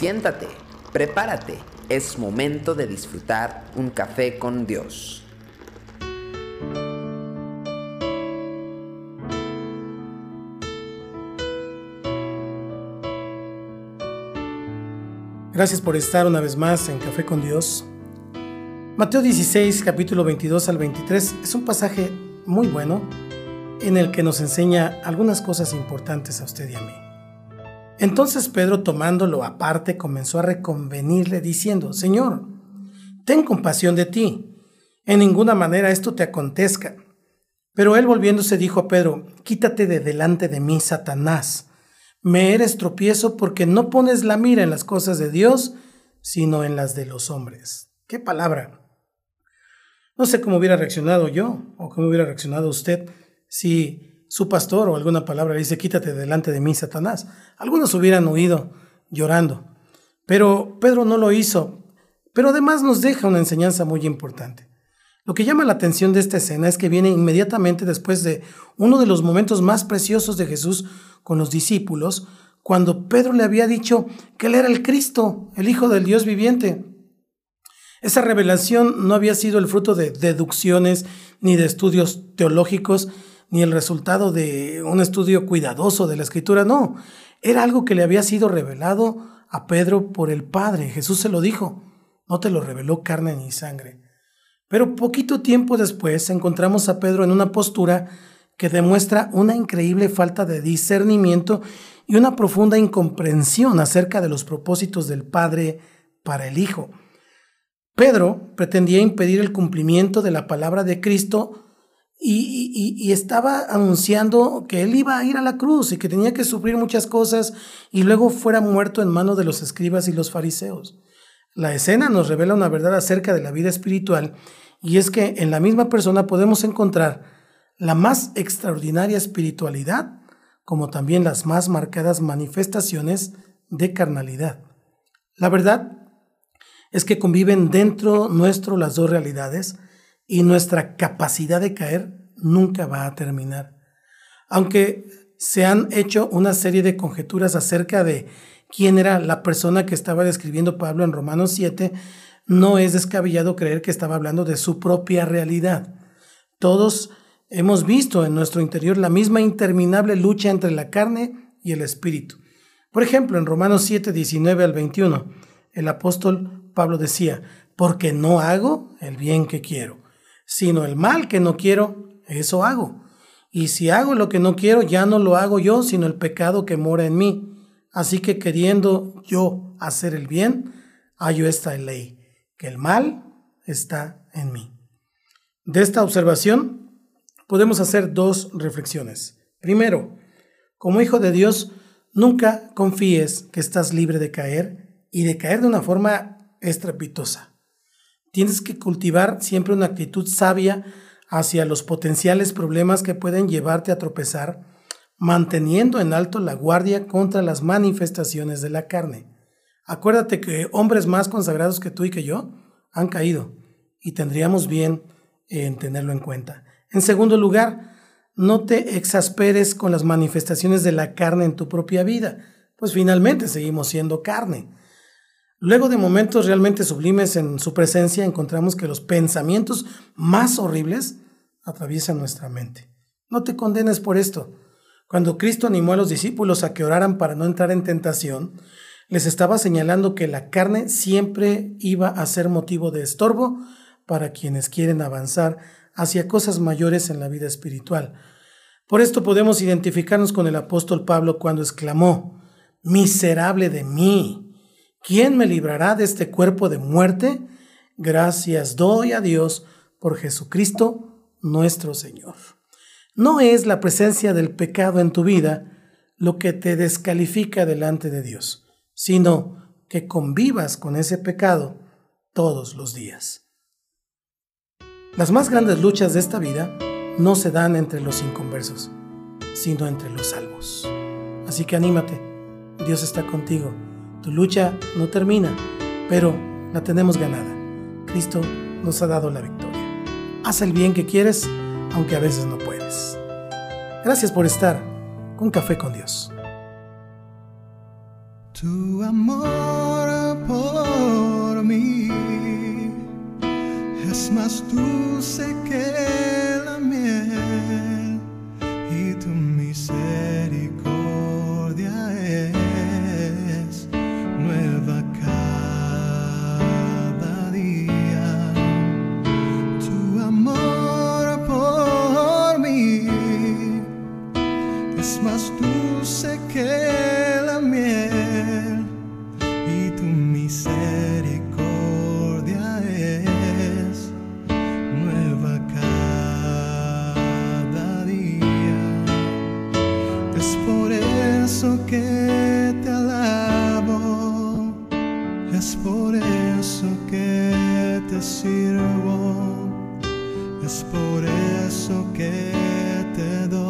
Siéntate, prepárate, es momento de disfrutar un café con Dios. Gracias por estar una vez más en Café con Dios. Mateo 16, capítulo 22 al 23 es un pasaje muy bueno en el que nos enseña algunas cosas importantes a usted y a mí. Entonces Pedro, tomándolo aparte, comenzó a reconvenirle diciendo, Señor, ten compasión de ti, en ninguna manera esto te acontezca. Pero él volviéndose dijo a Pedro, quítate de delante de mí, Satanás, me eres tropiezo porque no pones la mira en las cosas de Dios, sino en las de los hombres. ¿Qué palabra? No sé cómo hubiera reaccionado yo o cómo hubiera reaccionado usted si su pastor o alguna palabra le dice, quítate delante de mí, Satanás. Algunos hubieran huido llorando. Pero Pedro no lo hizo. Pero además nos deja una enseñanza muy importante. Lo que llama la atención de esta escena es que viene inmediatamente después de uno de los momentos más preciosos de Jesús con los discípulos, cuando Pedro le había dicho que él era el Cristo, el Hijo del Dios viviente. Esa revelación no había sido el fruto de deducciones ni de estudios teológicos, ni el resultado de un estudio cuidadoso de la escritura, no, era algo que le había sido revelado a Pedro por el Padre. Jesús se lo dijo, no te lo reveló carne ni sangre. Pero poquito tiempo después encontramos a Pedro en una postura que demuestra una increíble falta de discernimiento y una profunda incomprensión acerca de los propósitos del Padre para el Hijo. Pedro pretendía impedir el cumplimiento de la palabra de Cristo y, estaba anunciando que él iba a ir a la cruz y que tenía que sufrir muchas cosas y luego fuera muerto en manos de los escribas y los fariseos. La escena nos revela una verdad acerca de la vida espiritual y es que en la misma persona podemos encontrar la más extraordinaria espiritualidad como también las más marcadas manifestaciones de carnalidad. La verdad es que conviven dentro nuestro las dos realidades, y nuestra capacidad de caer nunca va a terminar. Aunque se han hecho una serie de conjeturas acerca de quién era la persona que estaba describiendo Pablo en Romanos 7, no es descabellado creer que estaba hablando de su propia realidad. Todos hemos visto en nuestro interior la misma interminable lucha entre la carne y el espíritu. Por ejemplo, en Romanos 7, 19 al 21, el apóstol Pablo decía, porque no hago el bien que quiero sino el mal que no quiero, eso hago. Y si hago lo que no quiero, ya no lo hago yo, sino el pecado que mora en mí. Así que queriendo yo hacer el bien, hallo esta ley, que el mal está en mí. De esta observación podemos hacer dos reflexiones. Primero, como hijo de Dios, nunca confíes que estás libre de caer y de caer de una forma estrepitosa. Tienes que cultivar siempre una actitud sabia hacia los potenciales problemas que pueden llevarte a tropezar, manteniendo en alto la guardia contra las manifestaciones de la carne. Acuérdate que hombres más consagrados que tú y que yo han caído y tendríamos bien en tenerlo en cuenta. En segundo lugar, no te exasperes con las manifestaciones de la carne en tu propia vida, pues finalmente seguimos siendo carne. Luego de momentos realmente sublimes en su presencia, encontramos que los pensamientos más horribles atraviesan nuestra mente. No te condenes por esto. Cuando Cristo animó a los discípulos a que oraran para no entrar en tentación, les estaba señalando que la carne siempre iba a ser motivo de estorbo para quienes quieren avanzar hacia cosas mayores en la vida espiritual. Por esto podemos identificarnos con el apóstol Pablo cuando exclamó, Miserable de mí, ¿Quién me librará de este cuerpo de muerte? Gracias doy a Dios por Jesucristo nuestro Señor. No es la presencia del pecado en tu vida lo que te descalifica delante de Dios, sino que convivas con ese pecado todos los días. Las más grandes luchas de esta vida no se dan entre los inconversos, sino entre los salvos. Así que anímate, Dios está contigo tu lucha no termina, pero la tenemos ganada. Cristo nos ha dado la victoria. Haz el bien que quieres, aunque a veces no puedes. Gracias por estar con Café con Dios. Es más es más dulce que la miel y tu misericordia es nueva cada día. Es por eso que te alabo, es por eso que te sirvo, es por eso que te doy